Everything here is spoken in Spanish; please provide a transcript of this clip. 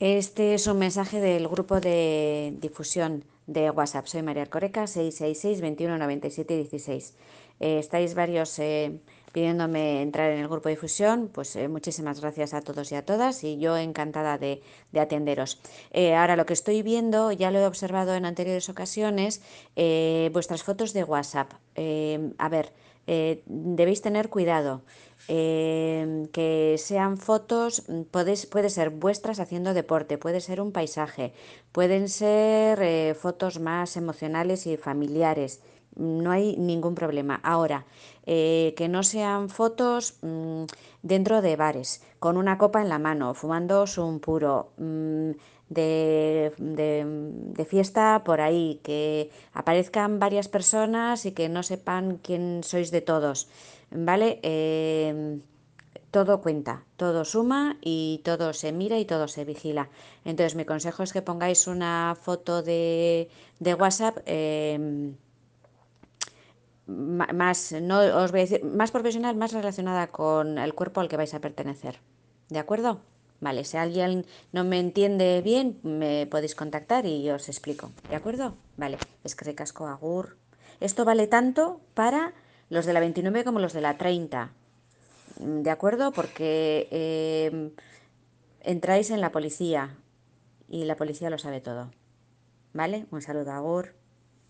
Este es un mensaje del grupo de difusión de WhatsApp. Soy María Coreca, 666 21 97 16. estáis varios eh, pidiéndome entrar en el grupo de difusión, pues eh, muchísimas gracias a todos y a todas y yo encantada de, atenderos. Eh, ahora lo que estoy viendo, ya lo he observado en anteriores ocasiones, vuestras fotos de WhatsApp. a ver, debéis tener cuidado. Que sean fotos, mm, puede ser vuestras haciendo deporte, puede ser un paisaje, pueden ser eh, fotos más emocionales y familiares, no hay ningún problema. Ahora, eh, que no sean fotos mm, dentro de bares, con una copa en la mano, fumando un puro. Mm, de, de, fiesta por ahí, que aparezcan varias personas y que no sepan quién sois de todos. ¿vale? Em, todo cuenta, todo suma y todo se mira y todo se vigila. Entonces mi consejo es que pongáis una foto de, WhatsApp em, más, no os voy a decir, más profesional, más relacionada con el cuerpo al que vais a pertenecer. ¿De acuerdo? Vale, si alguien no me entiende bien, me podéis contactar y os explico. ¿De acuerdo? Vale, es que casco agur. Esto vale tanto para los de la 29 como los de la 30. ¿De acuerdo? Porque eh, entráis en la policía y la policía lo sabe todo. ¿Vale? Un saludo, Agur.